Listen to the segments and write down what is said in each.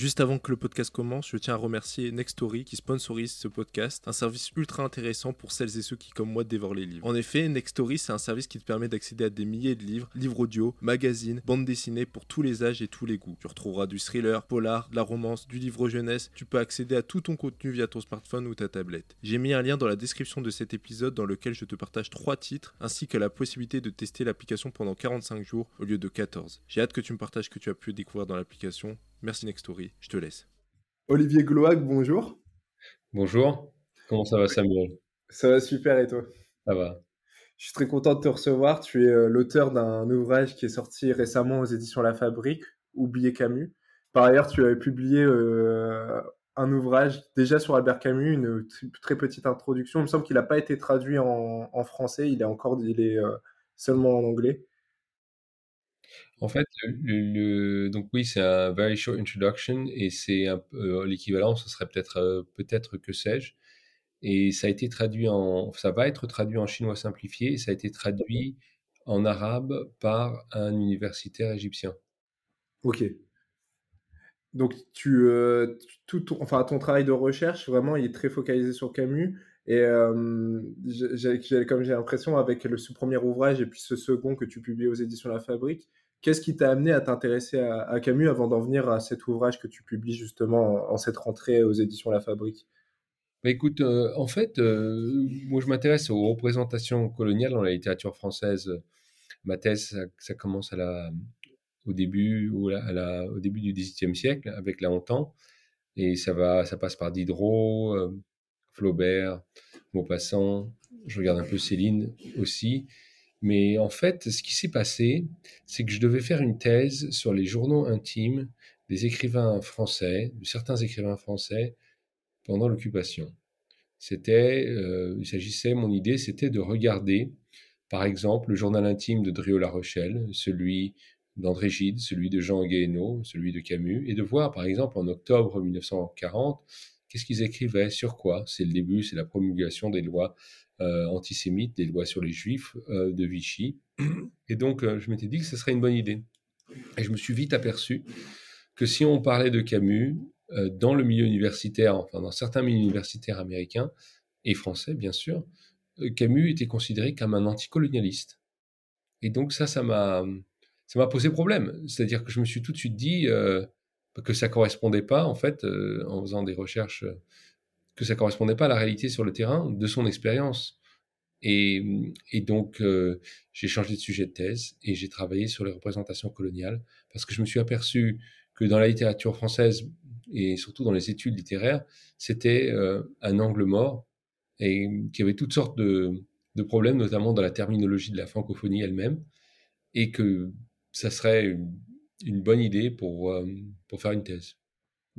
Juste avant que le podcast commence, je tiens à remercier Nextory qui sponsorise ce podcast, un service ultra intéressant pour celles et ceux qui, comme moi, dévorent les livres. En effet, Nextory, c'est un service qui te permet d'accéder à des milliers de livres, livres audio, magazines, bandes dessinées pour tous les âges et tous les goûts. Tu retrouveras du thriller, polar, de la romance, du livre jeunesse. Tu peux accéder à tout ton contenu via ton smartphone ou ta tablette. J'ai mis un lien dans la description de cet épisode dans lequel je te partage trois titres ainsi que la possibilité de tester l'application pendant 45 jours au lieu de 14. J'ai hâte que tu me partages ce que tu as pu découvrir dans l'application. Merci Nextory, je te laisse. Olivier Gloac, bonjour. Bonjour, comment ça va Samuel? Ça va super et toi? Ça va. Je suis très content de te recevoir. Tu es euh, l'auteur d'un ouvrage qui est sorti récemment aux éditions La Fabrique, Oublier Camus. Par ailleurs, tu avais publié euh, un ouvrage déjà sur Albert Camus, une très petite introduction. Il me semble qu'il n'a pas été traduit en, français, il est encore il est euh, seulement en anglais. En fait, le, donc oui, c'est un very short introduction et c'est peu l'équivalent, ce serait peut-être euh, peut-être que sais-je. Et ça a été traduit en, ça va être traduit en chinois simplifié. Et ça a été traduit en arabe par un universitaire égyptien. Ok. Donc tu, euh, tout, ton, enfin ton travail de recherche vraiment, il est très focalisé sur Camus. Et euh, comme j'ai l'impression avec le, ce premier ouvrage et puis ce second que tu publies aux éditions La Fabrique, Qu'est-ce qui t'a amené à t'intéresser à, Camus avant d'en venir à cet ouvrage que tu publies justement en, cette rentrée aux éditions La Fabrique? Bah, écoute, euh, en fait, euh, moi je m'intéresse aux représentations coloniales dans la littérature française. Ma thèse, ça, commence au début, au début du XVIIIe siècle avec La Hontan, et ça va, ça passe par Diderot, euh, Flaubert, Maupassant. Je regarde un peu Céline aussi. Mais en fait, ce qui s'est passé, c'est que je devais faire une thèse sur les journaux intimes des écrivains français, de certains écrivains français, pendant l'occupation. C'était, euh, il s'agissait, mon idée, c'était de regarder, par exemple, le journal intime de Driot-La Rochelle, celui d'André Gide, celui de Jean Guéhenno, celui de Camus, et de voir, par exemple, en octobre 1940, qu'est-ce qu'ils écrivaient, sur quoi. C'est le début, c'est la promulgation des lois antisémites, des lois sur les juifs euh, de Vichy. Et donc, euh, je m'étais dit que ce serait une bonne idée. Et je me suis vite aperçu que si on parlait de Camus dans le milieu universitaire, enfin dans certains milieux universitaires américains et français, bien sûr, Camus était considéré comme un anticolonialiste. Et donc ça, ça m'a, ça m'a posé problème. C'est-à-dire que je me suis tout de suite dit que ça correspondait pas, en fait, en faisant des recherches que ça correspondait pas à la réalité sur le terrain de son expérience. Et, donc, euh, j'ai changé de sujet de thèse et j'ai travaillé sur les représentations coloniales parce que je me suis aperçu que dans la littérature française et surtout dans les études littéraires, c'était euh, un angle mort et qu'il y avait toutes sortes de, problèmes, notamment dans la terminologie de la francophonie elle-même, et que ça serait une, bonne idée pour, euh, pour faire une thèse.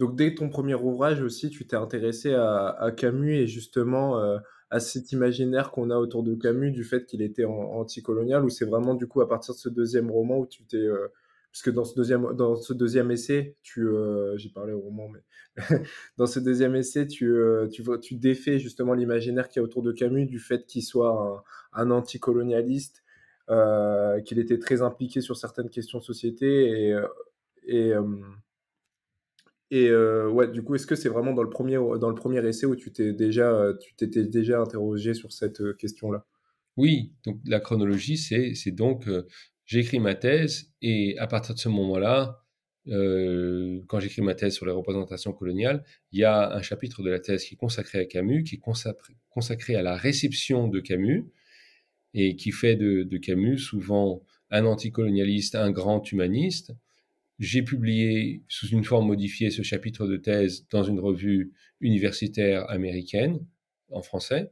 Donc dès ton premier ouvrage aussi, tu t'es intéressé à, Camus et justement euh, à cet imaginaire qu'on a autour de Camus du fait qu'il était anticolonial, ou c'est vraiment du coup à partir de ce deuxième roman où tu t'es... Euh, puisque dans ce deuxième, dans ce deuxième essai, tu, euh, j'ai parlé au roman, mais dans ce deuxième essai, tu, tu, tu défais justement l'imaginaire qu'il y a autour de Camus du fait qu'il soit un, un anticolonialiste, qu'il était très impliqué sur certaines questions de société et et euh, ouais, du coup, est-ce que c'est vraiment dans le premier dans le premier essai où tu t'es déjà tu t'étais déjà interrogé sur cette euh, question-là? Oui, donc la chronologie, c'est c'est donc euh, j'ai écrit ma thèse et à partir de ce moment-là, quand j'écris ma thèse sur les représentations coloniales, il y a un chapitre de la thèse qui est consacré à Camus, qui est consacré, consacré à la réception de Camus et qui fait de, de Camus souvent un anticolonialiste, un grand humaniste. J'ai publié sous une forme modifiée ce chapitre de thèse dans une revue universitaire américaine en français.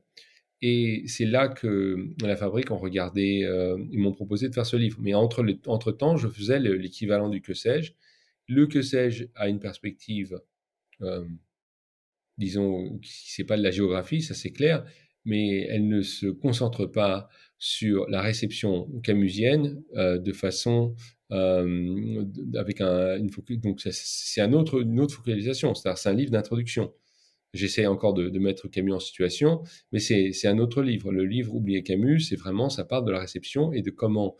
Et c'est là que la fabrique ont regardé, euh, ils m'ont proposé de faire ce livre. Mais entre, entre temps, je faisais l'équivalent du que sais-je. Le que sais-je a une perspective, euh, disons, c'est pas de la géographie, ça c'est clair, mais elle ne se concentre pas sur la réception camusienne euh, de façon euh, avec un, donc c'est un autre, une autre focalisation, c'est-à-dire c'est un livre d'introduction. J'essaie encore de, de, mettre Camus en situation, mais c'est un autre livre. Le livre Oublier Camus, c'est vraiment, ça part de la réception et de comment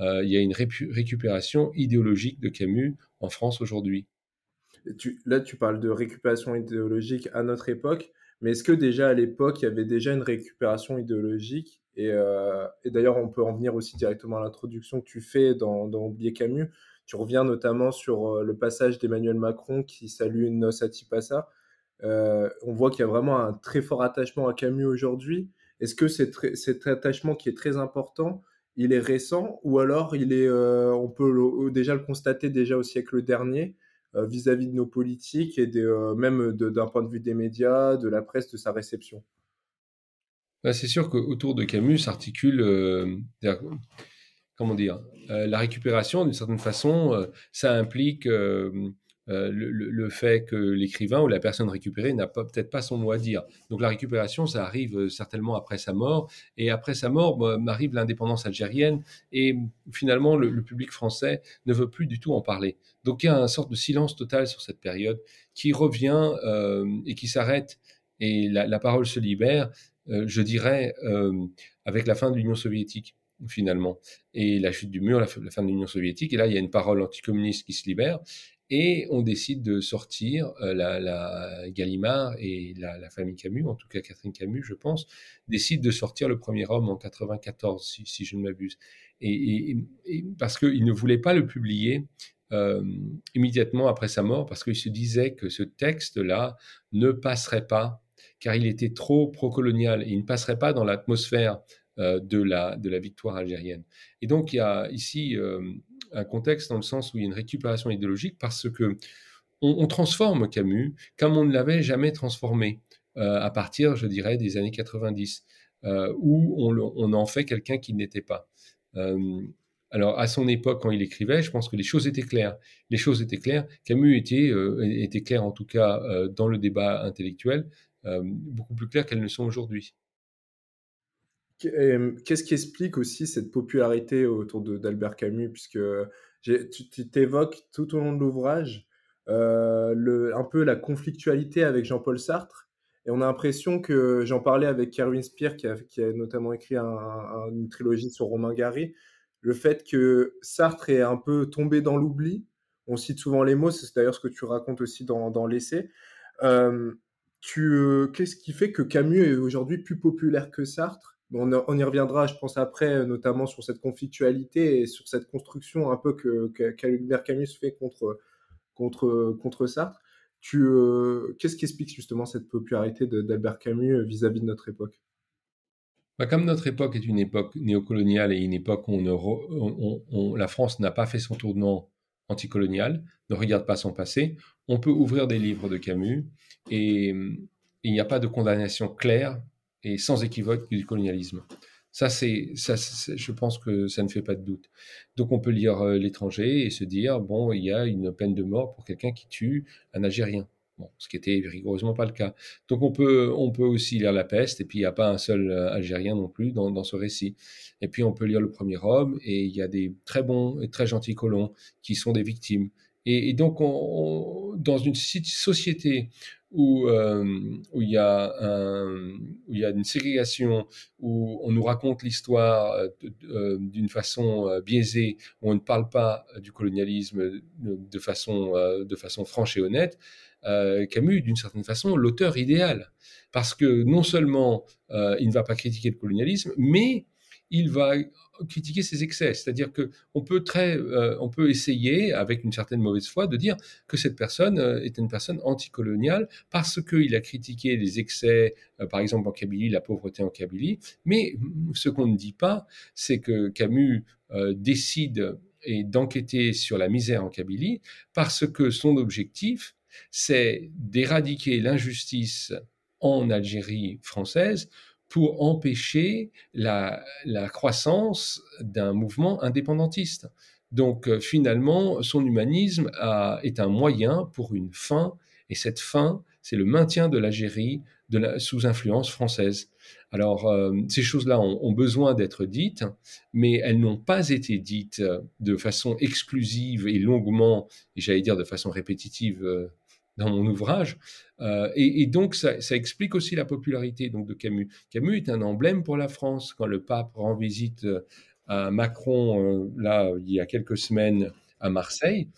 euh, il y a une récupération idéologique de Camus en France aujourd'hui. là, tu parles de récupération idéologique à notre époque, mais est-ce que déjà à l'époque, il y avait déjà une récupération idéologique Et, euh, d'ailleurs, on peut en venir aussi directement à l'introduction que tu fais dans, dans Oublier Camus. Tu reviens notamment sur euh, le passage d'Emmanuel Macron qui salue une noce à Tipasa. Euh, on voit qu'il y a vraiment un très fort attachement à Camus aujourd'hui. Est-ce que cet attachement qui est très important, il est récent ou alors il est, on peut déjà le constater déjà au siècle dernier vis-à-vis de nos politiques et même d'un point de vue des médias, de la presse, de sa réception? Bah, C'est sûr qu'autour de Camus s'articule, comment dire, la récupération d'une certaine façon, ça implique euh, le, fait que l'écrivain ou la personne récupérée n'a peut-être pas son mot à dire. Donc la récupération, ça arrive euh, certainement après sa mort. Et après sa mort, m'arrive l'indépendance algérienne. Et finalement, le, public français ne veut plus du tout en parler. Donc il y a une sorte de silence total sur cette période qui revient euh, et qui s'arrête. Et la, parole se libère, je dirais, avec la fin de l'Union soviétique finalement, et la chute du mur, la, fin de l'Union soviétique, et là il y a une parole anticommuniste qui se libère, et on décide de sortir, euh, la, Gallimard et la, famille Camus, en tout cas Catherine Camus, je pense, décident de sortir le premier homme en 94, si, je ne m'abuse. Et, parce qu'ils ne voulaient pas le publier euh, immédiatement après sa mort, parce qu'ils se disaient que ce texte-là ne passerait pas, car il était trop pro-colonial, et il ne passerait pas dans l'atmosphère euh, de, la, de la victoire algérienne. Et donc il y a ici un contexte dans le sens où il y a une récupération idéologique parce que on, transforme Camus comme on ne l'avait jamais transformé euh, à partir, je dirais, des années 90, euh, où on, en fait quelqu'un qui n'était pas. Euh, alors, à son époque, quand il écrivait, je pense que les choses étaient claires. Les choses étaient claires. Camus était, était clair, en tout cas, dans le débat intellectuel, beaucoup plus clair qu'elles ne sont aujourd'hui. Qu'est-ce qui explique aussi cette popularité autour d'Albert Camus? Puisque tu t'évoques tout au long de l'ouvrage euh, un peu la conflictualité avec Jean-Paul Sartre. Et on a l'impression que j'en parlais avec Kerwin Spear, qui a, notamment écrit une trilogie sur Romain Gary, le fait que Sartre est un peu tombé dans l'oubli. On cite souvent les mots, c'est d'ailleurs ce que tu racontes aussi dans, l'essai. Euh, Qu'est-ce qui fait que Camus est aujourd'hui plus populaire que Sartre? On, y reviendra, je pense, après, notamment sur cette conflictualité et sur cette construction un peu que, Camus fait contre, contre, contre Sartre. Tu, euh, qu'est-ce qui explique justement cette popularité d'Albert Camus vis-à-vis de notre époque? Bah, Comme notre époque est une époque néocoloniale et une époque où la France n'a pas fait son tournant anticolonial, ne regarde pas son passé, on peut ouvrir des livres de Camus et il n'y a pas de condamnation claire et sans équivoque du colonialisme. Ça, c'est, ça, je pense que ça ne fait pas de doute. Donc, on peut lire euh, l'étranger et se dire bon, il y a une peine de mort pour quelqu'un qui tue un Algérien. Ce qui était rigoureusement pas le cas. Donc, on peut, on peut aussi lire La Peste, et puis il n'y a pas un seul euh, Algérien non plus dans, ce récit. Et puis, on peut lire Le Premier Homme, et il y a des très bons et très gentils colons qui sont des victimes. Et, donc, on, dans une société où, euh, où, il y a où il y a une ségrégation, où on nous raconte l'histoire euh, d'une façon biaisée, où on ne parle pas du colonialisme de façon, de façon franche et honnête, Camus, d'une certaine façon, l'auteur idéal. Parce que non seulement il ne va pas critiquer le colonialisme, mais il va critiquer ses excès. C'est-à-dire que on peut euh, peut essayer avec une certaine mauvaise foi de dire que cette personne euh, est une personne anticoloniale parce qu'il a critiqué les excès, euh, par exemple en Kabylie, la pauvreté en Kabylie. Mais ce qu'on ne dit pas, c'est que Camus décide d'enquêter sur la misère en Kabylie parce que son objectif, c'est d'éradiquer l'injustice en Algérie française pour empêcher la, croissance d'un mouvement indépendantiste. Donc euh, finalement, son humanisme est un moyen pour une fin, et cette fin, c'est le maintien de l'Algérie sous influence française. Alors euh, ces choses-là ont, besoin d'être dites, mais elles n'ont pas été dites de façon exclusive et longuement, et j'allais dire de façon répétitive euh, dans mon ouvrage. Euh, et, donc, ça, explique aussi la popularité donc, de Camus. Camus est un emblème pour la France. Quand le pape rend visite euh, à Macron, euh, là, il y a quelques semaines, à Marseille,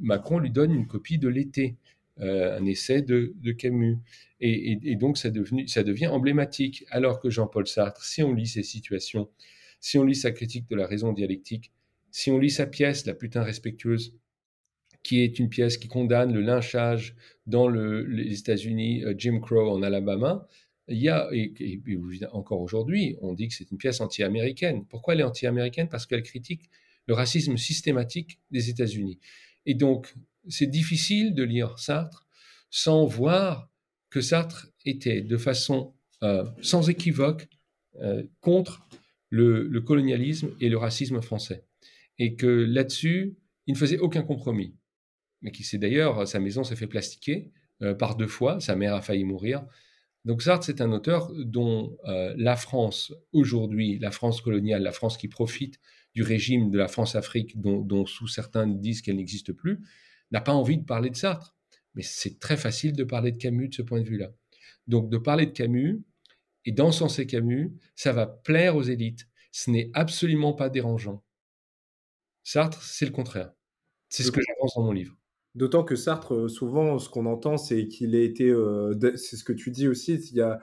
Macron lui donne une copie de l'été, un essai de, Camus. Et, donc ça, ça devient emblématique. Alors que Jean-Paul Sartre, si on lit ses situations, si on lit sa critique de la raison dialectique, si on lit sa pièce, La putain respectueuse, qui est une pièce qui condamne le lynchage dans les États-Unis, euh, Jim Crow en Alabama, il y a, et, encore aujourd'hui, on dit que c'est une pièce anti-américaine. Pourquoi elle est anti-américaine? Parce qu'elle critique le racisme systématique des États-Unis. Et donc, c'est difficile de lire Sartre sans voir que Sartre était de façon euh, sans équivoque euh, contre le, colonialisme et le racisme français. Et que là-dessus, il ne faisait aucun compromis mais qui s'est d'ailleurs, sa maison s'est fait plastiquer euh, par deux fois, sa mère a failli mourir. Donc Sartre, c'est un auteur dont euh, la France aujourd'hui, la France coloniale, la France qui profite du régime de la France-Afrique, dont, sous certains disent qu'elle n'existe plus, n'a pas envie de parler de Sartre. Mais c'est très facile de parler de Camus de ce point de vue-là. Donc de parler de Camus et d'encenser Camus, ça va plaire aux élites. Ce n'est absolument pas dérangeant. Sartre, c'est le contraire. C'est ce que j'avance dans mon livre. D'autant que Sartre, euh, souvent, ce qu'on entend, c'est qu'il a été, euh, c'est ce que tu dis aussi, il y a,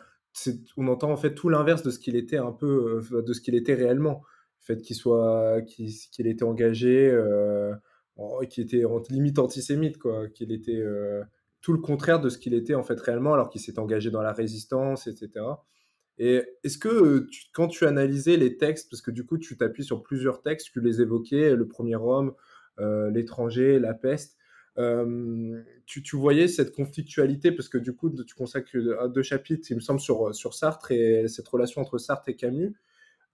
on entend en fait tout l'inverse de ce qu'il était un peu, euh, de ce qu'il était réellement. Le fait qu'il soit, qu'il était engagé, qu'il était limite antisémite, quoi, qu'il était tout le contraire de ce qu'il était en fait réellement, alors qu'il s'est engagé dans la résistance, etc. Et est-ce que quand tu analysais les textes, parce que du coup tu t'appuies sur plusieurs textes, tu les évoquais, le premier homme, l'étranger, la peste, tu, tu, voyais cette conflictualité parce que du coup, tu consacres deux chapitres, il me semble, sur, sur Sartre et cette relation entre Sartre et Camus,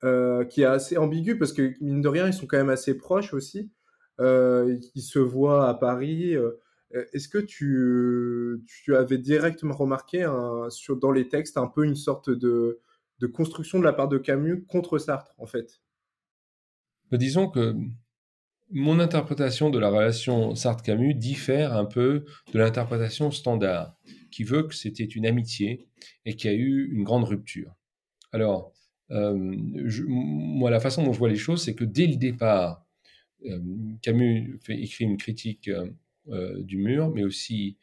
euh, qui est assez ambiguë parce que, mine de rien, ils sont quand même assez proches aussi. Euh, ils se voient à Paris. Euh, est-ce que tu, tu, avais directement remarqué dans les textes un peu une sorte de, de construction de la part de Camus contre Sartre, en fait? Bah, Disons que mon interprétation de la relation Sartre-Camus diffère un peu de l'interprétation standard, qui veut que c'était une amitié et qu'il y a eu une grande rupture. Alors, euh, moi, la façon dont je vois les choses, c'est que dès le départ, euh, Camus fait, écrit une critique euh, du mur, mais aussi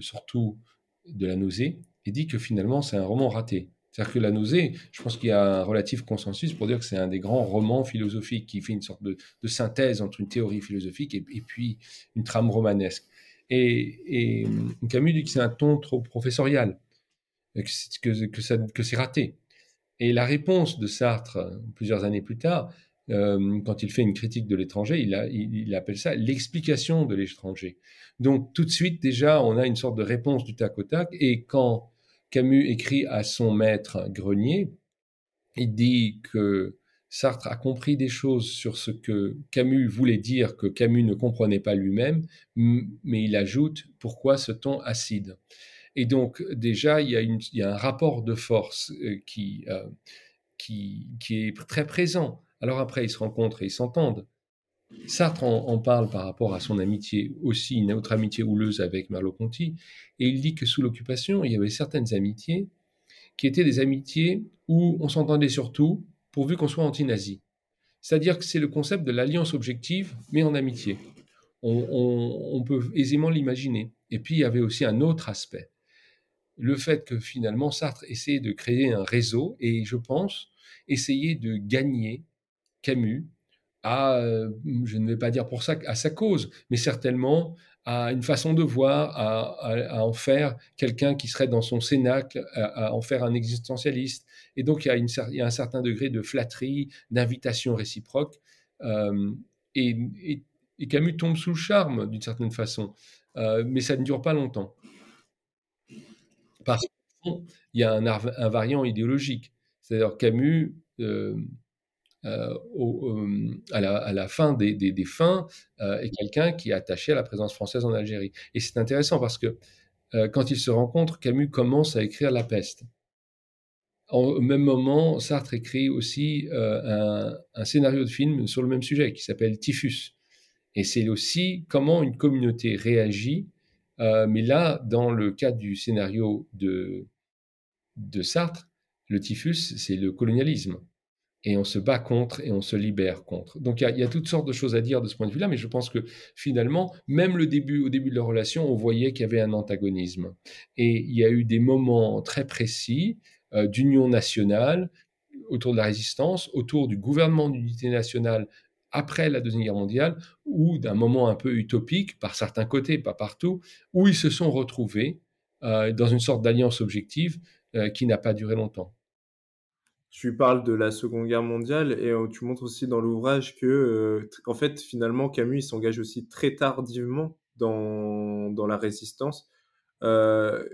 surtout de la nausée, et dit que finalement c'est un roman raté. C'est-à-dire que La nausée, je pense qu'il y a un relatif consensus pour dire que c'est un des grands romans philosophiques qui fait une sorte de, synthèse entre une théorie philosophique et, puis une trame romanesque. Et, Camus dit que c'est un ton trop professorial, que, que, c'est raté. Et la réponse de Sartre, plusieurs années plus tard, euh, quand il fait une critique de l'étranger, il, il, appelle ça l'explication de l'étranger. Donc tout de suite, déjà, on a une sorte de réponse du tac au tac. Et quand Camus écrit à son maître Grenier, il dit que Sartre a compris des choses sur ce que Camus voulait dire que Camus ne comprenait pas lui-même, mais il ajoute pourquoi ce ton acide? Et donc déjà, il y a, un rapport de force euh, euh, qui, qui, est très présent. Alors après, ils se rencontrent et ils s'entendent. Sartre en, parle par rapport à son amitié, aussi une autre amitié houleuse avec Merleau-Ponty, et il dit que sous l'occupation, il y avait certaines amitiés qui étaient des amitiés où on s'entendait surtout pourvu qu'on soit anti-nazi. C'est-à-dire que c'est le concept de l'alliance objective, mais en amitié. On, peut aisément l'imaginer. Et puis il y avait aussi un autre aspect. Le fait que finalement Sartre essayait de créer un réseau et je pense essayer de gagner Camus à, euh, je ne vais pas dire pour ça, à sa cause, mais certainement à une façon de voir, à, en faire quelqu'un qui serait dans son cénacle, à, en faire un existentialiste. Et donc, il y a, un certain degré de flatterie, d'invitation réciproque. Euh, et, Camus tombe sous le charme, d'une certaine façon. Euh, mais ça ne dure pas longtemps. Parce qu'il y a un, un variant idéologique. C'est-à-dire Camus euh, à, la, fin des, fins euh, est quelqu'un qui est attaché à la présence française en Algérie. Et c'est intéressant parce que quand ils se rencontrent, Camus commence à écrire La peste. au même moment, Sartre écrit aussi un, scénario de film sur le même sujet qui s'appelle Typhus. Et c'est aussi comment une communauté réagit. mais là, dans le cas du scénario de, de Sartre, le typhus, c'est le colonialisme. Et on se bat contre et on se libère contre. Donc il y, a toutes sortes de choses à dire de ce point de vue-là, mais je pense que finalement, même au début de la relation, on voyait qu'il y avait un antagonisme. Et il y a eu des moments très précis euh, d'union nationale autour de la résistance, autour du gouvernement d'unité nationale après la Deuxième Guerre mondiale, ou d'un moment un peu utopique, par certains côtés, pas partout, où ils se sont retrouvés euh, dans une sorte d'alliance objective euh, qui n'a pas duré longtemps tu parles de la Seconde Guerre mondiale et euh, tu montres aussi dans l'ouvrage que, euh, en fait, finalement, Camus s'engage aussi très tardivement dans, dans la résistance. Euh,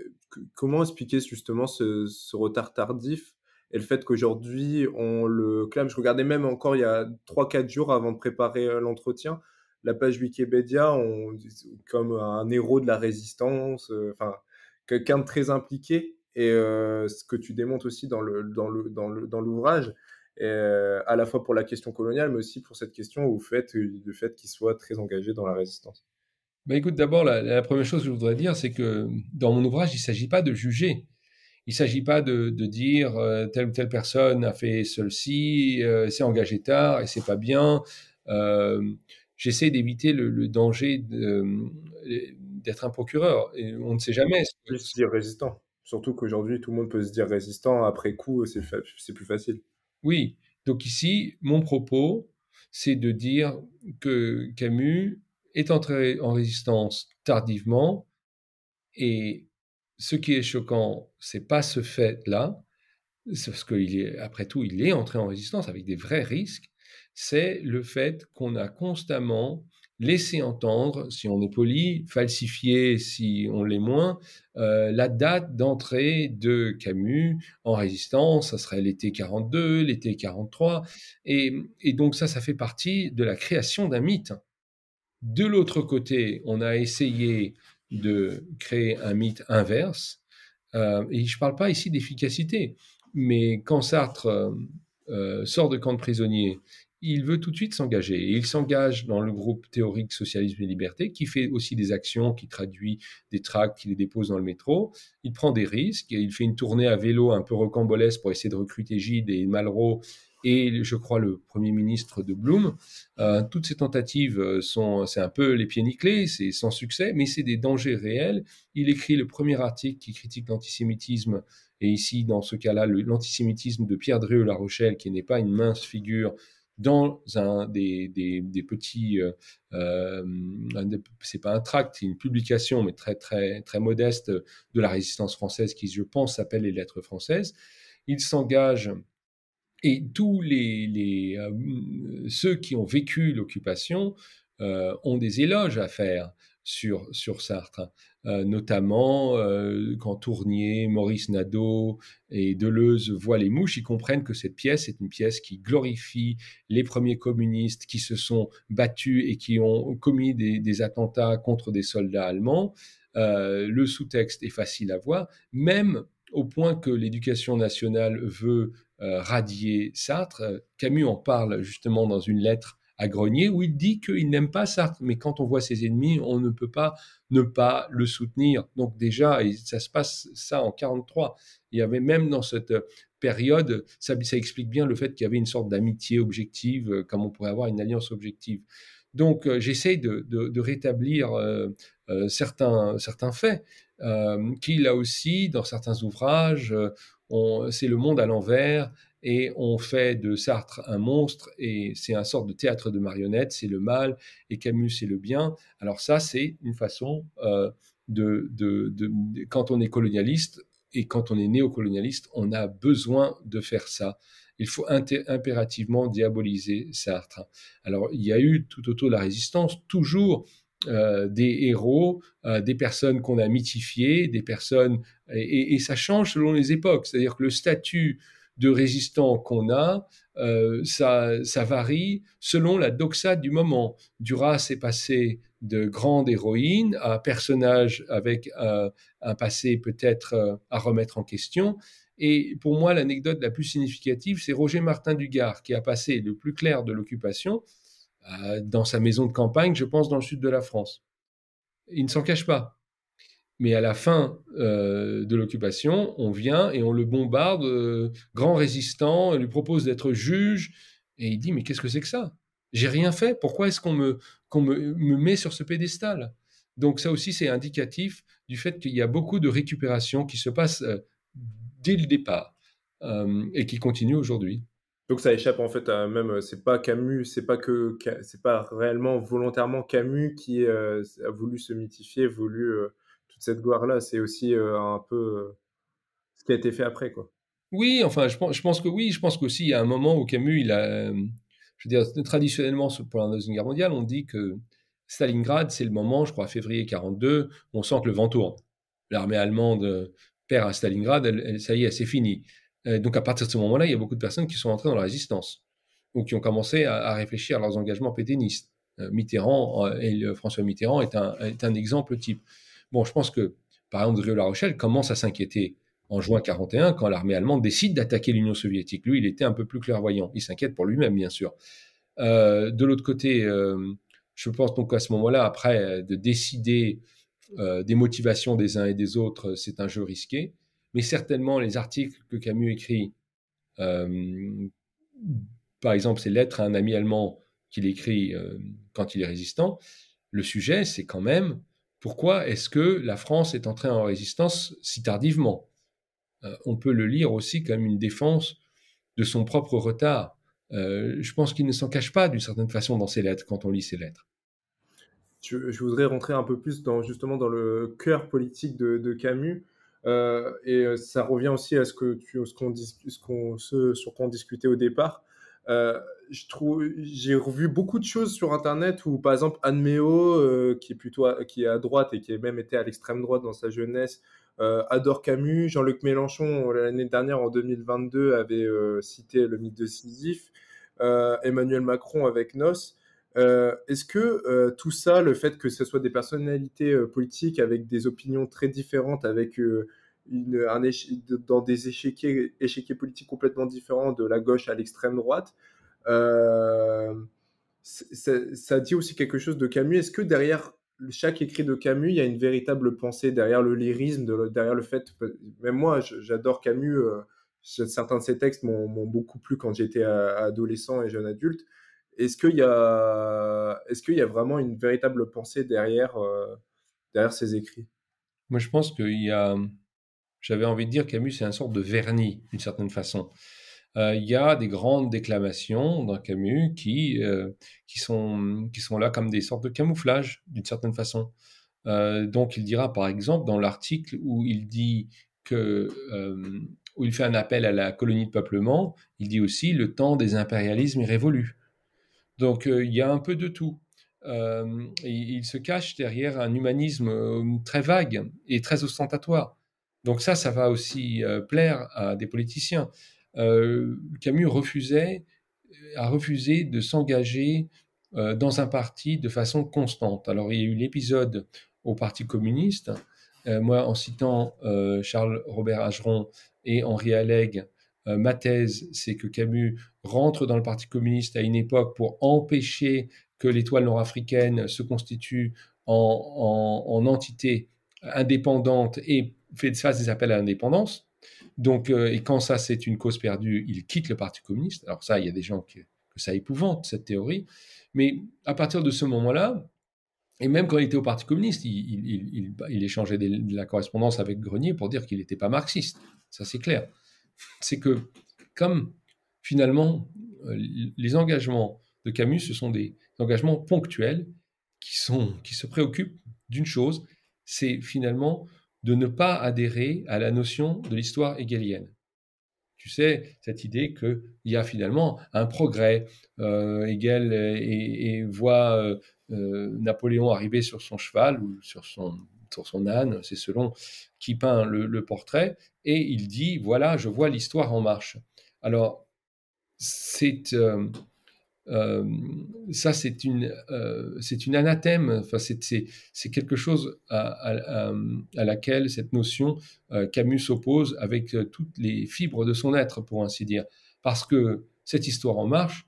comment expliquer justement ce, retard tardif et le fait qu'aujourd'hui on le clame? Je regardais même encore il y a 3-4 jours avant de préparer l'entretien la page Wikipédia comme un héros de la résistance, enfin quelqu'un de très impliqué et euh, ce que tu démontres aussi dans le dans le dans le dans l'ouvrage euh, à la fois pour la question coloniale mais aussi pour cette question au fait du fait qu'il soit très engagé dans la résistance. Bah écoute, d'abord, la, première chose que je voudrais dire, c'est que dans mon ouvrage, il ne s'agit pas de juger. Il ne s'agit pas de, de dire euh, telle ou telle personne a fait ceci, euh, s'est engagé tard et c'est pas bien. Euh, J'essaie d'éviter le, le, danger d'être un procureur. Et on ne sait jamais. Plus dire résistant. Surtout qu'aujourd'hui, tout le monde peut se dire résistant. Après coup, c'est plus facile. Oui. Donc ici, mon propos, c'est de dire que Camus est entré en résistance tardivement. Et ce qui est choquant, c'est pas ce fait-là, parce qu'il est, après tout, il est entré en résistance avec des vrais risques. C'est le fait qu'on a constamment laisser entendre, si on est poli, falsifier si on l'est moins, euh, la date d'entrée de Camus en résistance, ça serait l'été 42, l'été 43, et, et donc ça, ça fait partie de la création d'un mythe. De l'autre côté, on a essayé de créer un mythe inverse, euh, et je ne parle pas ici d'efficacité, mais quand Sartre euh, sort de camp de prisonniers il veut tout de suite s'engager. Et il s'engage dans le groupe théorique Socialisme et Liberté, qui fait aussi des actions, qui traduit des tracts, qui les dépose dans le métro. Il prend des risques, et il fait une tournée à vélo un peu rocambolesque pour essayer de recruter Gide et Malraux et je crois le Premier ministre de Blum. Euh, toutes ces tentatives euh, sont, c'est un peu les pieds nickelés, c'est sans succès, mais c'est des dangers réels. Il écrit le premier article qui critique l'antisémitisme, et ici, dans ce cas-là, l'antisémitisme de Pierre Dreux-La Rochelle, qui n'est pas une mince figure, dans un des, des, petits, euh, euh c'est pas un tract, c'est une publication, mais très très très modeste de la résistance française qui, je pense, s'appelle les Lettres françaises. Il s'engage et tous les euh, ceux qui ont vécu l'occupation euh, ont des éloges à faire sur, sur Sartre, euh, notamment euh, quand Tournier, Maurice Nadeau et Deleuze voient les mouches, ils comprennent que cette pièce est une pièce qui glorifie les premiers communistes qui se sont battus et qui ont commis des, attentats contre des soldats allemands. Euh, le sous-texte est facile à voir, même au point que l'éducation nationale veut radier Sartre. Camus en parle justement dans une lettre à Grenier, où il dit qu'il n'aime pas Sartre, mais quand on voit ses ennemis, on ne peut pas ne pas le soutenir. Donc déjà, ça se passe ça en 43. Il y avait même dans cette période, ça, explique bien le fait qu'il y avait une sorte d'amitié objective, euh, comme on pourrait avoir une alliance objective. Donc euh, j'essaie de, rétablir euh, euh, certains, certains faits, euh, qui là aussi, dans certains ouvrages, c'est le monde à l'envers, et on fait de Sartre un monstre et c'est un sorte de théâtre de marionnettes, c'est le mal et Camus c'est le bien. Alors ça c'est une façon euh, de, quand on est colonialiste et quand on est néocolonialiste, on a besoin de faire ça. Il faut impérativement diaboliser Sartre. Alors il y a eu tout autour de la résistance toujours euh, des héros, euh, des personnes qu'on a mythifiées, des personnes et, ça change selon les époques. C'est-à-dire que le statut de résistants qu'on a, euh, ça, varie selon la doxa du moment. Duras est passé de grande héroïne à personnage avec euh, un passé peut-être euh, à remettre en question. Et pour moi, l'anecdote la plus significative, c'est Roger Martin Dugard, qui a passé le plus clair de l'occupation dans sa maison de campagne, je pense, dans le sud de la France. Il ne s'en cache pas. Mais à la fin euh, de l'occupation, on vient et on le bombarde, euh, grand résistant, on lui propose d'être juge, et il dit mais qu'est-ce que c'est que ça? J'ai rien fait. Pourquoi est-ce qu'on me, qu'on me, met sur ce pédestal? Donc ça aussi c'est indicatif du fait qu'il y a beaucoup de récupération qui se passe euh, dès le départ et qui continue aujourd'hui. Donc ça échappe en fait à même c'est pas Camus, c'est pas que c'est pas réellement volontairement Camus qui a voulu se mythifier, voulu cette gloire-là. C'est aussi euh, un peu euh, ce qui a été fait après, quoi. Oui, enfin, je pense, que oui. Je pense qu'aussi, il y a un moment où Camus, il a. Je veux dire, traditionnellement, pour la Deuxième Guerre mondiale, on dit que Stalingrad, c'est le moment, je crois, février 42, où on sent que le vent tourne. L'armée allemande perd à Stalingrad, ça y est, c'est fini. Donc, à partir de ce moment-là, il y a beaucoup de personnes qui sont entrées dans la résistance ou qui ont commencé à, réfléchir à leurs engagements pétainistes. Euh, Mitterrand, et François Mitterrand est un exemple type. Bon, je pense que, par exemple, Rio La Rochelle commence à s'inquiéter en juin 41 quand l'armée allemande décide d'attaquer l'Union soviétique. Lui, il était un peu plus clairvoyant. Il s'inquiète pour lui-même, bien sûr. Euh, de l'autre côté, euh, je pense donc à ce moment-là, après, de décider euh, des motivations des uns et des autres, c'est un jeu risqué. Mais certainement, les articles que Camus écrit, par exemple, ses lettres à un ami allemand qu'il écrit quand il est résistant, le sujet, c'est quand même pourquoi est-ce que la France est entrée en résistance si tardivement? Euh, On peut le lire aussi comme une défense de son propre retard. Euh, je pense qu'il ne s'en cache pas d'une certaine façon dans ses lettres quand on lit ses lettres. Je, voudrais rentrer un peu plus dans justement dans le cœur politique de, Camus. Euh, et ça revient aussi à ce qu'on, ce, sur quoi on discutait au départ. Euh, je trouve, j'ai revu beaucoup de choses sur Internet où, par exemple, Anne Méo, euh, qui est plutôt qui est à droite et qui a même été à l'extrême droite dans sa jeunesse, euh, adore Camus. Jean-Luc Mélenchon, l'année dernière, en 2022, avait cité le mythe de Sisyphe. Emmanuel Macron avec Nos. Est-ce que tout ça, le fait que ce soit des personnalités politiques avec des opinions très différentes, avec un dans des échiquiers, politiques complètement différents de la gauche à l'extrême droite. Euh, ça dit aussi quelque chose de Camus. Est-ce que derrière chaque écrit de Camus, il y a une véritable pensée derrière le lyrisme, derrière le fait. Même moi, j'adore Camus. Euh, certains de ses textes m'ont beaucoup plu quand j'étais adolescent et jeune adulte. Est-ce qu'il y a, est-ce y a vraiment une véritable pensée derrière, euh, derrière ces écrits? Moi, je pense qu'il y a, j'avais envie de dire Camus, c'est une sorte de vernis, d'une certaine façon. Euh, il y a des grandes déclamations dans Camus qui, euh, qui, sont, qui sont là comme des sortes de camouflage, d'une certaine façon. Euh, donc, il dira, par exemple, dans l'article où il dit que où il fait un appel à la colonie de peuplement, il dit aussi le temps des impérialismes est révolu. Donc, il y a un peu de tout. il se cache derrière un humanisme très vague et très ostentatoire. Donc ça, ça va aussi euh, plaire à des politiciens. Euh, Camus refusait, a refusé de s'engager euh, dans un parti de façon constante. Alors il y a eu l'épisode au Parti communiste. moi, en citant Charles Robert Ageron et Henri Alleg, ma thèse, c'est que Camus rentre dans le Parti communiste à une époque pour empêcher que l'étoile nord-africaine se constitue en, en entité indépendante et fait, fasse des appels à l'indépendance. Donc, euh, et quand ça, c'est une cause perdue, il quitte le Parti communiste. Alors ça, il y a des gens qui, que ça épouvante, cette théorie. Mais à partir de ce moment-là, et même quand il était au Parti communiste, il, il, échangeait de la correspondance avec Grenier pour dire qu'il n'était pas marxiste. Ça, c'est clair. C'est que, comme finalement, euh, les engagements de Camus, ce sont des engagements ponctuels qui, sont, qui se préoccupent d'une chose, c'est finalement de ne pas adhérer à la notion de l'histoire hegelienne. Tu sais, cette idée qu'il y a finalement un progrès. Euh, Hegel et, voit euh, euh, Napoléon arriver sur son cheval ou sur son, sur son âne, c'est selon qui peint le, portrait, et il dit, voilà, je vois l'histoire en marche. Alors, c'est euh, ça, c'est une, euh, c'est une anathème. Enfin, c'est quelque chose à, laquelle cette notion euh, Camus s'oppose avec toutes les fibres de son être, pour ainsi dire. Parce que cette histoire en marche,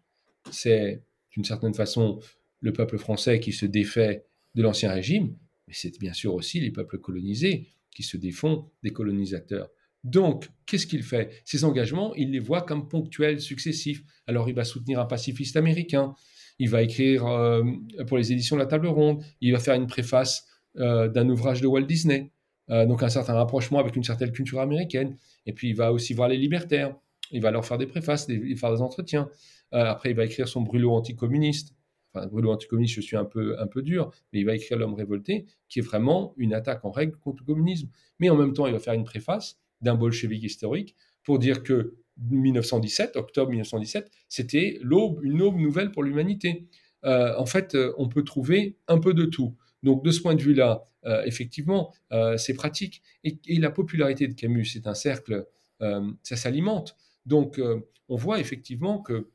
c'est d'une certaine façon le peuple français qui se défait de l'ancien régime, mais c'est bien sûr aussi les peuples colonisés qui se défont des colonisateurs. Donc, qu'est-ce qu'il fait? Ces engagements, il les voit comme ponctuels, successifs. Alors, il va soutenir un pacifiste américain, il va écrire euh, pour les éditions de la Table Ronde, il va faire une préface euh, d'un ouvrage de Walt Disney, euh, donc un certain rapprochement avec une certaine culture américaine. Et puis, il va aussi voir les libertaires, il va leur faire des préfaces, des, faire des entretiens. après, il va écrire son brûlot anticommuniste. Enfin, brûlot anticommuniste, je suis un peu, un peu dur, mais il va écrire L'homme révolté, qui est vraiment une attaque en règle contre le communisme. Mais en même temps, il va faire une préface d'un bolchevique historique pour dire que 1917, octobre 1917, c'était l'aube, une aube nouvelle pour l'humanité. Euh, en fait, euh, on peut trouver un peu de tout. Donc, de ce point de vue-là, euh, effectivement, c'est pratique. Et, la popularité de Camus, c'est un cercle, ça s'alimente. Donc, on voit effectivement que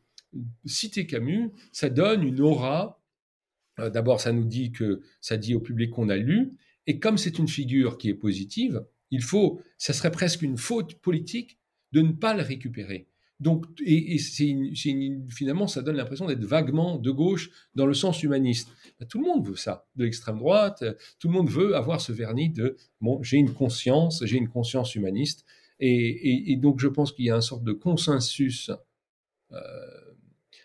citer Camus, ça donne une aura. D'abord, ça nous dit que ça dit au public qu'on a lu. Et comme c'est une figure qui est positive, il faut, ça serait presque une faute politique de ne pas le récupérer. Donc, et, finalement, ça donne l'impression d'être vaguement de gauche dans le sens humaniste. Ben, tout le monde veut ça, de l'extrême droite. Tout le monde veut avoir ce vernis de bon, j'ai une conscience, j'ai une conscience humaniste. Et, donc, je pense qu'il y a une sorte de consensus, euh,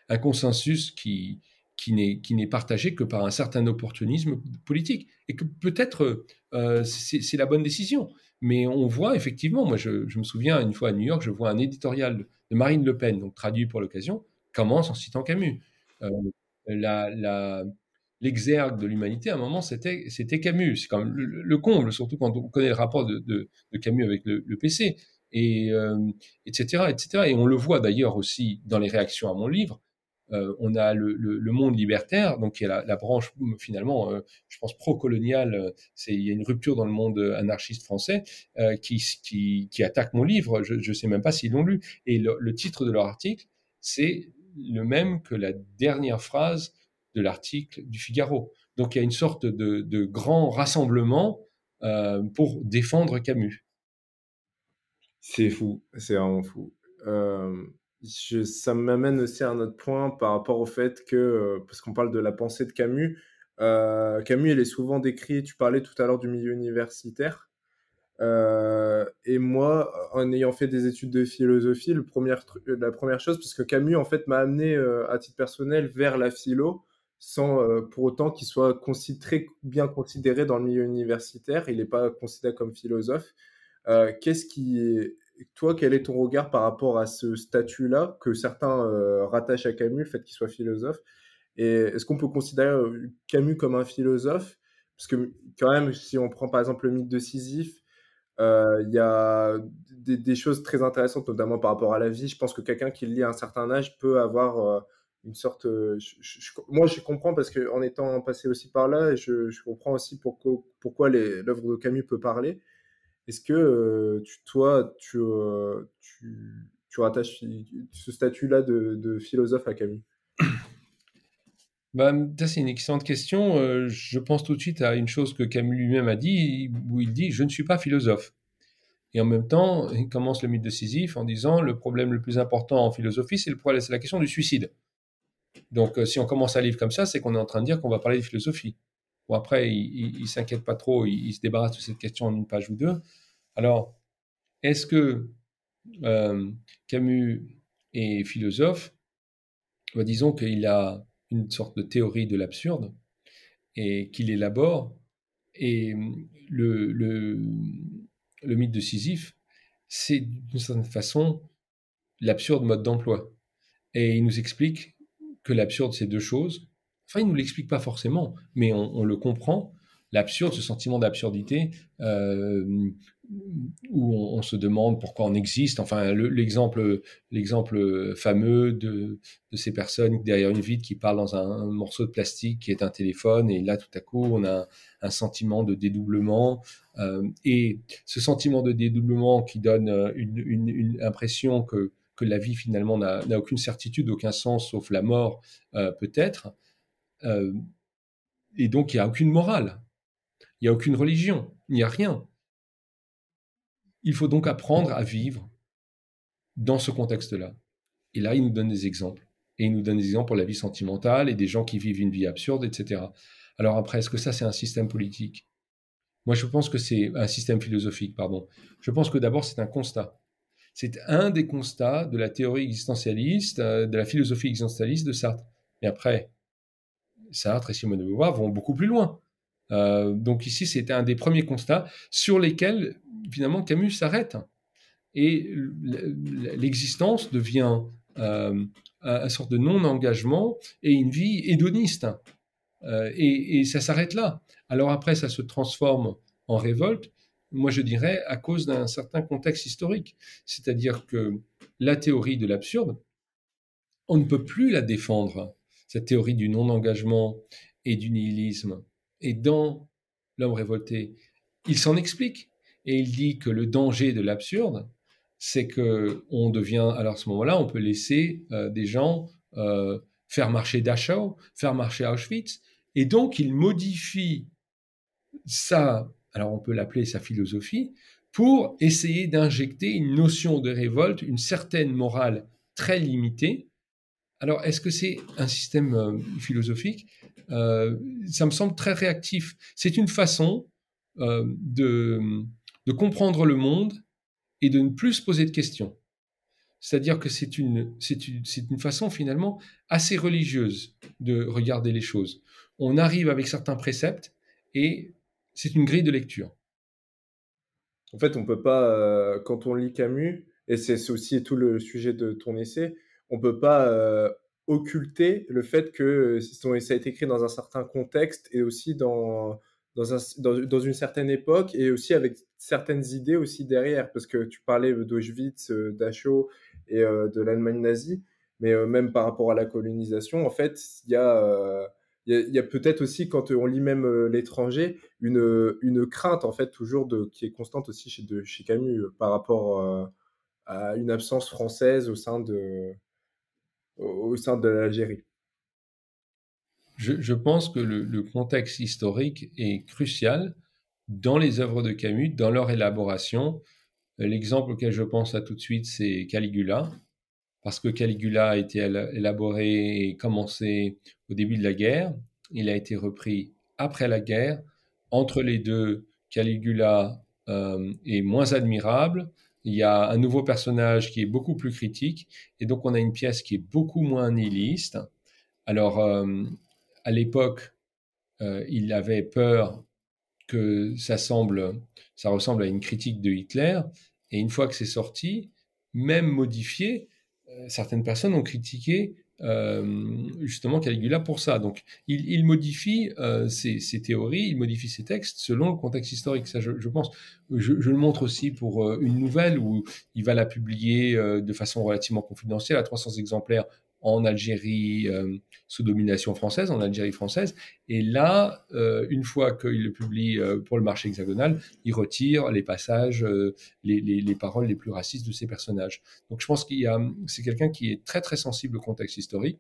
un consensus qui, qui n'est partagé que par un certain opportunisme politique. Et que peut-être euh, c'est la bonne décision. Mais on voit effectivement, moi je, me souviens une fois à New York, je vois un éditorial de Marine Le Pen, donc traduit pour l'occasion, commence en citant Camus. Euh, l'exergue de l'humanité, à un moment, c'était Camus. C'est comme le, comble, surtout quand on connaît le rapport de, Camus avec le, PC, et, etc., euh, etc. Et on le voit d'ailleurs aussi dans les réactions à mon livre. Euh, on a le, monde libertaire, donc qui est la, branche finalement, euh, je pense pro-coloniale. Euh, c'est il y a une rupture dans le monde anarchiste français qui, attaque mon livre. Je ne sais même pas s'ils l'ont lu. Et le, titre de leur article, c'est le même que la dernière phrase de l'article du Figaro. Donc il y a une sorte de grand rassemblement pour défendre Camus. C'est fou, c'est vraiment fou ça m'amène aussi à un autre point par rapport au fait que, euh, parce qu'on parle de la pensée de Camus, euh, Camus, il est souvent décrit, tu parlais tout à l'heure du milieu universitaire, euh, et moi, en ayant fait des études de philosophie, le premier, la première chose, parce que Camus, en fait, m'a amené à titre personnel vers la philo, sans pour autant qu'il soit très bien considéré dans le milieu universitaire. Il n'est pas considéré comme philosophe. Qu'est-ce qui toi, quel est ton regard par rapport à ce statut-là que certains euh, rattachent à Camus, le fait qu'il soit philosophe? Et est-ce qu'on peut considérer euh, Camus comme un philosophe? Parce que quand même, si on prend par exemple le mythe de Sisyphe, euh, il y a des, choses très intéressantes, notamment par rapport à la vie. Je pense que quelqu'un qui le lit à un certain âge peut avoir une sorte. moi, je comprends parce qu'en étant passé aussi par là, je, comprends aussi pourquoi l'œuvre de Camus peut parler. Est-ce que toi, tu, rattaches ce statut-là de, philosophe à Camus? Bah, c'est une excellente question. Je pense tout de suite à une chose que Camus lui-même a dit, où il dit Je ne suis pas philosophe. Et en même temps, il commence le mythe de Sisyphe en disant Le problème le plus important en philosophie, c'est la question du suicide. Donc, si on commence un livre comme ça, c'est qu'on est en train de dire qu'on va parler de philosophie. Bon, après, il ne s'inquiète pas trop, il, se débarrasse de cette question en une page ou deux. Alors, est-ce que euh, Camus est philosophe? Bah, Disons qu'il a une sorte de théorie de l'absurde et qu'il élabore. Et le, le mythe de Sisyphe, c'est d'une certaine façon l'absurde mode d'emploi. Et il nous explique que l'absurde, c'est deux choses. Enfin, il ne nous l'explique pas forcément, mais on, le comprend. L'absurde, ce sentiment d'absurdité, euh, où on, se demande pourquoi on existe. Enfin, l'exemple, fameux de, ces personnes derrière une vitre qui parlent dans un, morceau de plastique qui est un téléphone, et là, tout à coup, on a un, sentiment de dédoublement. Euh, et ce sentiment de dédoublement qui donne une, impression que, que la vie finalement n'a aucune certitude, aucun sens, sauf la mort, euh, peut-être. Et donc, il n'y a aucune morale, il n'y a aucune religion, il n'y a rien. Il faut donc apprendre à vivre dans ce contexte-là. Et là, il nous donne des exemples. Et il nous donne des exemples pour la vie sentimentale et des gens qui vivent une vie absurde, etc. Alors après, est-ce que ça, c'est un système politique? Moi, je pense que c'est un système philosophique, pardon. Je pense que d'abord, c'est un constat. C'est un des constats de la théorie existentialiste, euh, de la philosophie existentialiste de Sartre. Et après, Sartre et Simone de Beauvoir vont beaucoup plus loin. Euh, donc ici, c'était un des premiers constats sur lesquels, finalement, Camus s'arrête. Et l'existence devient euh, un sorte de non-engagement et une vie hédoniste. Euh, et, ça s'arrête là. Alors après, ça se transforme en révolte, moi je dirais à cause d'un certain contexte historique. C'est-à-dire que la théorie de l'absurde, on ne peut plus la défendre, cette théorie du non-engagement et du nihilisme. Et dans L'homme révolté, il s'en explique. Et il dit que le danger de l'absurde, c'est que on devient, alors à ce moment-là, on peut laisser euh, des gens euh, faire marcher Dachau, faire marcher Auschwitz, et donc, il modifie ça, alors on peut l'appeler sa philosophie, pour essayer d'injecter une notion de révolte, une certaine morale très limitée. Alors, est-ce que c'est un système euh, philosophique? Euh, Ça me semble très réactif. C'est une façon euh, de, comprendre le monde et de ne plus se poser de questions. C'est-à-dire que c'est une, une, une, façon finalement assez religieuse de regarder les choses on arrive avec certains préceptes et c'est une grille de lecture. En fait, on peut pas, quand on lit Camus, et c'est aussi tout le sujet de ton essai, on peut pas euh, occulter le fait que ça a été écrit dans un certain contexte et aussi dans, dans, une certaine époque et aussi avec certaines idées aussi derrière. Parce que tu parlais d'Auschwitz, euh, d'Achau et de l'Allemagne nazie, mais même par rapport à la colonisation, en fait, il y a il y a, peut-être aussi, quand on lit même euh, l'étranger, une, une crainte, en fait, toujours de, qui est constante aussi chez, de, chez Camus euh, par rapport euh, à une absence française au sein de, au sein de l'Algérie. Je, pense que le, contexte historique est crucial dans les œuvres de Camus, dans leur élaboration. L'exemple auquel je pense à tout de suite, c'est Caligula, parce que Caligula a été élaboré et commencé au début de la guerre. Il a été repris après la guerre. Entre les deux, Caligula euh, est moins admirable. Il y a un nouveau personnage qui est beaucoup plus critique. Et donc, on a une pièce qui est beaucoup moins nihiliste. Alors, euh, à l'époque, euh, il avait peur que ça, semble, ça ressemble à une critique de Hitler. Et une fois que c'est sorti, même modifié, euh, certaines personnes ont critiqué justement Caligula pour ça. Donc, il, modifie euh, ses, théories, il modifie ses textes selon le contexte historique. Ça, je, pense. Je, le montre aussi pour une nouvelle où il va la publier de façon relativement confidentielle à 300 exemplaires en Algérie euh, sous domination française, en Algérie française. Et là, euh, une fois qu'il le publie euh, pour le marché hexagonal, il retire les passages, les, les, paroles les plus racistes de ces personnages. Donc je pense qu'il y a, c'est quelqu'un qui est très très sensible au contexte historique.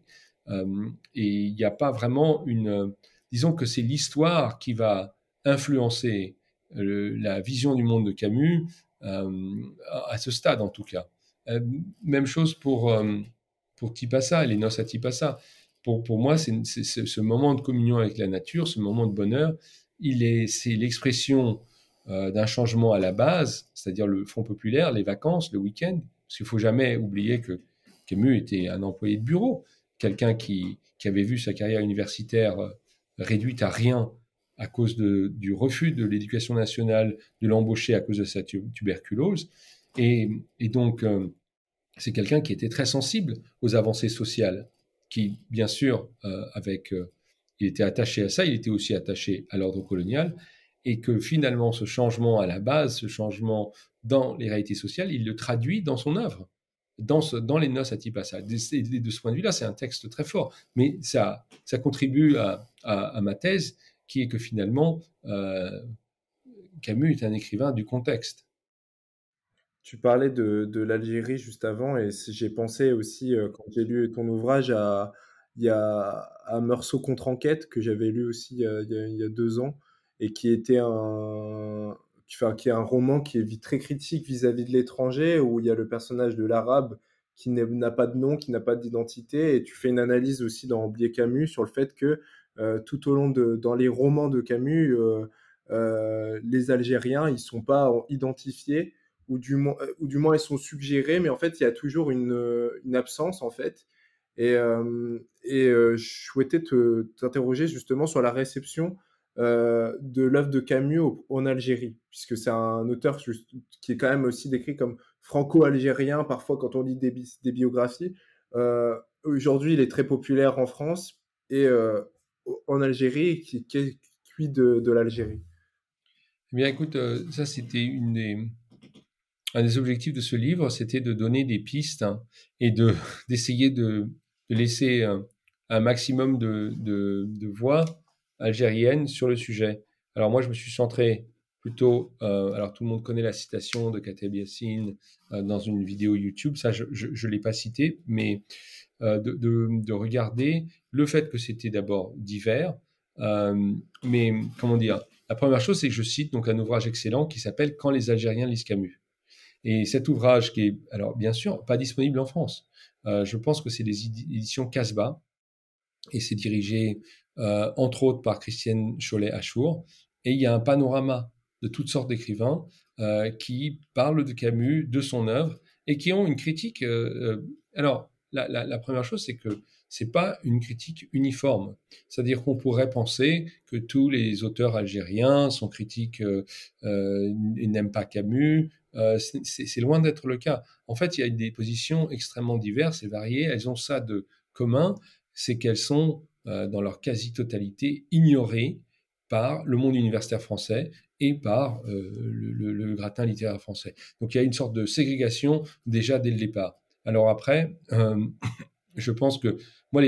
et il n'y a pas vraiment une, disons que c'est l'histoire qui va influencer la vision du monde de Camus à ce stade en tout cas. même chose pour pour Tipasa, les noces à Tipasa. Pour, pour moi, c'est ce moment de communion avec la nature, ce moment de bonheur, il est, c'est l'expression euh, d'un changement à la base, c'est-à-dire le Front populaire, les vacances, le week-end. Parce qu'il faut jamais oublier que Camus était un employé de bureau, quelqu'un qui, qui avait vu sa carrière universitaire euh, réduite à rien à cause de, du refus de l'éducation nationale de l'embaucher à cause de sa tuberculose. Et, et donc, euh, c'est quelqu'un qui était très sensible aux avancées sociales, qui, bien sûr, euh, avec, euh, il était attaché à ça, il était aussi attaché à l'ordre colonial, et que finalement, ce changement à la base, ce changement dans les réalités sociales, il le traduit dans son œuvre, dans, les noces à Tipasa. De, de ce point de vue-là, c'est un texte très fort, mais ça, contribue à, à, ma thèse, qui est que finalement, euh, Camus est un écrivain du contexte. Tu parlais de, de l'Algérie juste avant et j'ai pensé aussi, euh, quand j'ai lu ton ouvrage, à, y a, à Meursault contre enquête que j'avais lu aussi il y, y, a, deux ans et qui était un, enfin, qui est un roman qui est très critique vis-à-vis de l'étranger où il y a le personnage de l'arabe qui n'a pas de nom, qui n'a pas d'identité et tu fais une analyse aussi dans Oublier Camus sur le fait que euh, tout au long de, dans les romans de Camus, euh, les Algériens, ils sont pas identifiés ou du, moins, ou du moins ils sont suggérés, mais en fait, il y a toujours une, une absence, en fait. Et, et je souhaitais t'interroger justement sur la réception de l'œuvre de Camus en Algérie, puisque c'est un auteur qui est quand même aussi décrit comme franco-algérien, parfois quand on lit des, biographies. Aujourd'hui, il est très populaire en France et en Algérie, qui, qui, qui de, de l'Algérie. Eh bien, écoute, ça c'était une des, un des objectifs de ce livre, c'était de donner des pistes hein, et de d'essayer de, de, laisser un, un maximum de, de, de, voix algériennes sur le sujet. Alors moi, je me suis centré plutôt, euh, alors tout le monde connaît la citation de Kateb Yassine euh, dans une vidéo YouTube, ça je ne l'ai pas cité, mais euh, de, de, regarder le fait que c'était d'abord divers, euh, mais comment dire, la première chose c'est que je cite donc un ouvrage excellent qui s'appelle Quand les Algériens lisent Camus. Et cet ouvrage qui est, alors bien sûr, pas disponible en France. Euh, je pense que c'est des éditions Casbah et c'est dirigé euh, entre autres par Christiane Cholet-Achour. Et il y a un panorama de toutes sortes d'écrivains euh, qui parlent de Camus, de son œuvre et qui ont une critique. Alors, la, première chose, c'est que c'est pas une critique uniforme. C'est-à-dire qu'on pourrait penser que tous les auteurs algériens sont critiques euh, et n'aiment pas Camus, euh, c'est loin d'être le cas. En fait, il y a des positions extrêmement diverses et variées. Elles ont ça de commun, c'est qu'elles sont, euh, dans leur quasi-totalité, ignorées par le monde universitaire français et par euh, le, gratin littéraire français. Donc il y a une sorte de ségrégation déjà dès le départ. Alors après, je pense que moi,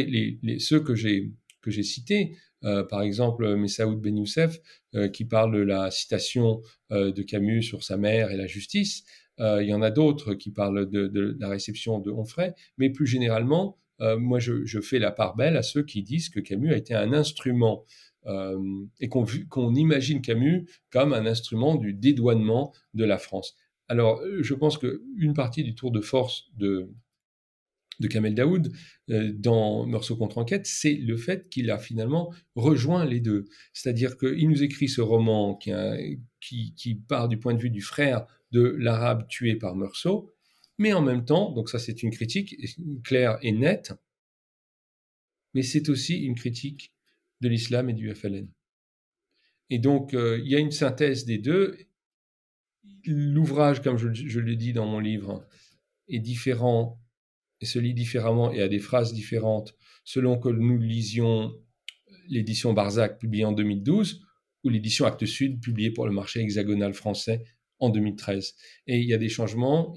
ceux que j'ai cités, euh, par exemple Messaoud Ben Youssef, euh, qui parle de la citation euh, de Camus sur sa mère et la justice. il y en a d'autres qui parlent de, de, la réception de Onfray, mais plus généralement, moi je, je, fais la part belle à ceux qui disent que Camus a été un instrument et qu'on imagine Camus comme un instrument du dédouanement de la France. Alors, je pense qu'une partie du tour de force de, de Kamel Daoud euh, dans Morceau contre enquête, c'est le fait qu'il a finalement rejoint les deux. C'est-à-dire qu'il nous écrit ce roman qui, qui, part du point de vue du frère de l'arabe tué par Meursault, mais en même temps, donc ça c'est une critique claire et nette, mais c'est aussi une critique de l'islam et du FLN. Et donc euh, il y a une synthèse des deux. L'ouvrage, comme je, je le dis dans mon livre, est différent et se lit différemment et a des phrases différentes selon que nous lisions l'édition Barzac publiée en 2012 ou l'édition Actes Sud publiée pour le marché hexagonal français en 2013. Et il y a des changements,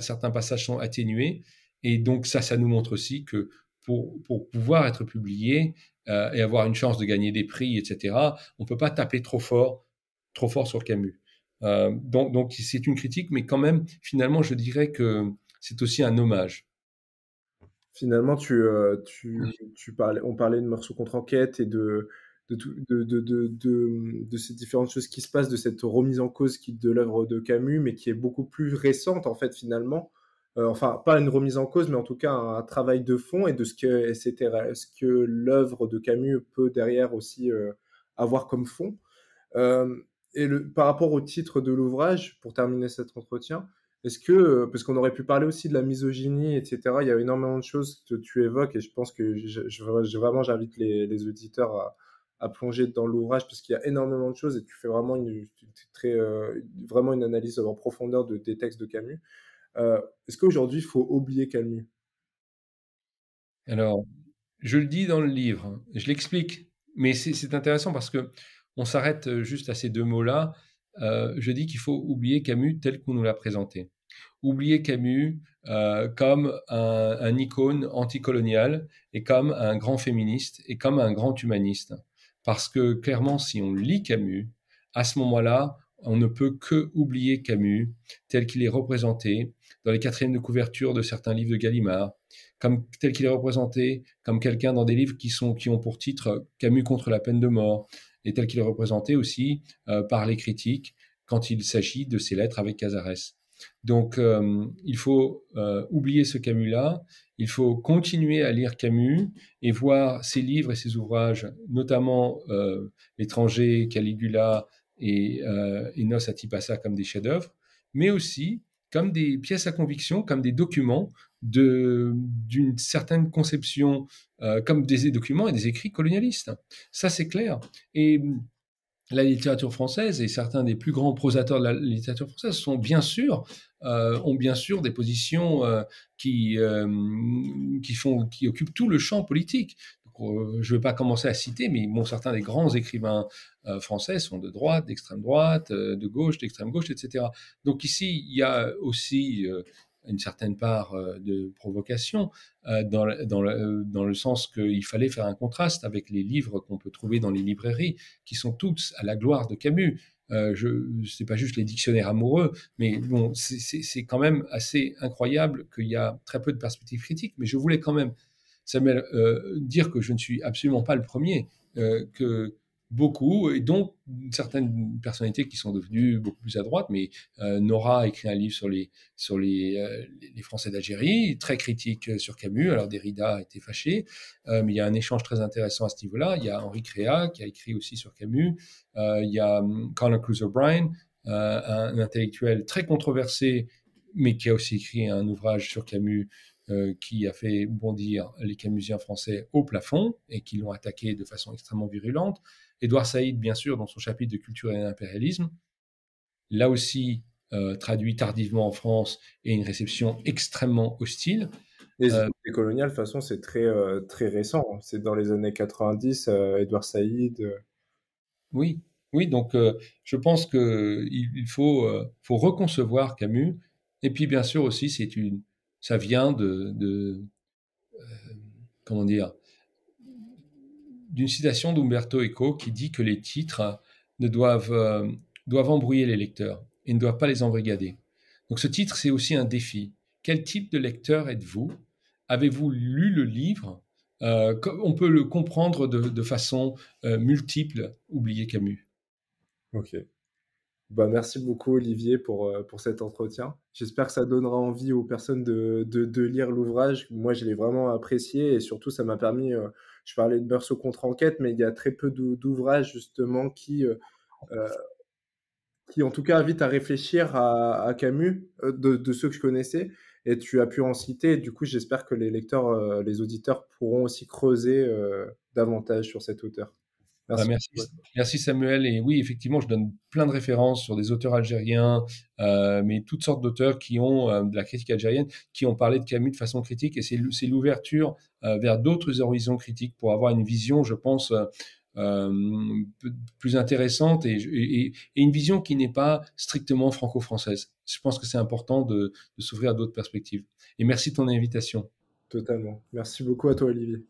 certains passages sont atténués, et donc ça, ça nous montre aussi que pour, pouvoir être publié euh, et avoir une chance de gagner des prix, etc., on peut pas taper trop fort, trop fort sur Camus. Euh, donc c'est une critique, mais quand même, finalement, je dirais que c'est aussi un hommage. Finalement, tu, euh, tu, tu parlais, on parlait de morceaux contre enquête et de, de, de, de, de, de, ces différentes choses qui se passent, de cette remise en cause qui, de l'œuvre de Camus, mais qui est beaucoup plus récente, en fait, finalement. Euh, enfin, pas une remise en cause, mais en tout cas un, travail de fond et de ce que, ce que l'œuvre de Camus peut derrière aussi euh, avoir comme fond. et le, par rapport au titre de l'ouvrage, pour terminer cet entretien, est-ce que, euh, parce qu'on aurait pu parler aussi de la misogynie, etc., il y a énormément de choses que tu évoques et je pense que je, vraiment j'invite les, auditeurs à, plonger dans l'ouvrage parce qu'il y a énormément de choses et tu fais vraiment une, très, euh, vraiment une analyse en profondeur de, des textes de Camus. Euh, Est-ce qu'aujourd'hui il faut oublier Camus? Alors, je le dis dans le livre, hein, je l'explique, mais c'est intéressant parce que on s'arrête juste à ces deux mots-là euh, je dis qu'il faut oublier Camus tel qu'on nous l'a présenté. Oublier Camus euh, comme un, un, icône anticolonial et comme un grand féministe et comme un grand humaniste. Parce que clairement, si on lit Camus, à ce moment-là, on ne peut que oublier Camus tel qu'il est représenté dans les quatrièmes de couverture de certains livres de Gallimard, tel qu'il est représenté comme quelqu'un dans des livres qui sont qui ont pour titre Camus contre la peine de mort, et tel qu'il est représenté aussi euh, par les critiques quand il s'agit de ses lettres avec Casares. Donc, euh, il faut euh, oublier ce Camus-là, il faut continuer à lire Camus et voir ses livres et ses ouvrages, notamment L'étranger, Caligula et, et Nos comme des chefs-d'œuvre, mais aussi comme des pièces à conviction, comme des documents d'une certaine conception, euh, comme des documents et des écrits colonialistes. Ça, c'est clair. Et la littérature française et certains des plus grands prosateurs de la littérature française sont bien sûr euh, ont bien sûr des positions euh, qui euh, qui font qui occupent tout le champ politique. je ne vais pas commencer à citer, mais bon, certains des grands écrivains français sont de droite, d'extrême droite, de gauche, d'extrême gauche, etc. Donc ici, il y a aussi une certaine part euh, de provocation, euh, dans, le, euh, dans le sens qu'il fallait faire un contraste avec les livres qu'on peut trouver dans les librairies, qui sont tous à la gloire de Camus. Euh, je pas juste les dictionnaires amoureux, mais bon, c'est quand même assez incroyable qu'il y a très peu de perspectives critiques. Mais je voulais quand même, Samuel, dire que je ne suis absolument pas le premier, que beaucoup, et donc certaines personnalités qui sont devenues beaucoup plus à droite, mais euh, Nora a écrit un livre sur les, sur les, euh, les Français d'Algérie, très critique sur Camus, alors Derrida a été fâché, euh, mais il y a un échange très intéressant à ce niveau-là, il y a Henri Créa qui a écrit aussi sur Camus, il y a hum, Colin Cruz O'Brien, un, intellectuel très controversé, mais qui a aussi écrit un ouvrage sur Camus qui a fait bondir les Camusiens français au plafond et qui l'ont attaqué de façon extrêmement virulente. Édouard Saïd, bien sûr, dans son chapitre de culture et d'impérialisme, là aussi euh, traduit tardivement en France et une réception extrêmement hostile. Les euh, coloniales, de toute façon, c'est très, euh, très récent. C'est dans les années 90, Édouard Saïd. Oui, oui, donc je pense qu'il il faut, faut reconcevoir Camus. Et puis, bien sûr, aussi, c'est une, ça vient de, de comment dire, d'une citation d'Umberto Eco qui dit que les titres ne doivent, euh, doivent embrouiller les lecteurs et ne doivent pas les embrigader. Donc ce titre, c'est aussi un défi. Quel type de lecteur êtes-vous? Avez-vous lu le livre? Euh, On peut le comprendre de, façon euh, multiple, oubliez Camus. Ok. Bah, merci beaucoup Olivier pour, pour cet entretien. J'espère que ça donnera envie aux personnes de, de, lire l'ouvrage. Moi, je l'ai vraiment apprécié et surtout, ça m'a permis je parlais de Meursault contre-enquête, mais il y a très peu d'ouvrages justement qui, euh, euh, qui en tout cas invitent à réfléchir à, Camus, euh, de, ceux que je connaissais, et tu as pu en citer. du coup, j'espère que les lecteurs, les auditeurs pourront aussi creuser davantage sur cet auteur. Merci. Bah, merci. Samuel. Et oui, effectivement, je donne plein de références sur des auteurs algériens, euh, mais toutes sortes d'auteurs qui ont euh, de la critique algérienne, qui ont parlé de Camus de façon critique. Et c'est l'ouverture euh, vers d'autres horizons critiques pour avoir une vision, je pense, plus intéressante et, et, une vision qui n'est pas strictement franco-française. Je pense que c'est important de, de s'ouvrir à d'autres perspectives. Et merci de ton invitation. Totalement. Merci beaucoup à toi, Olivier.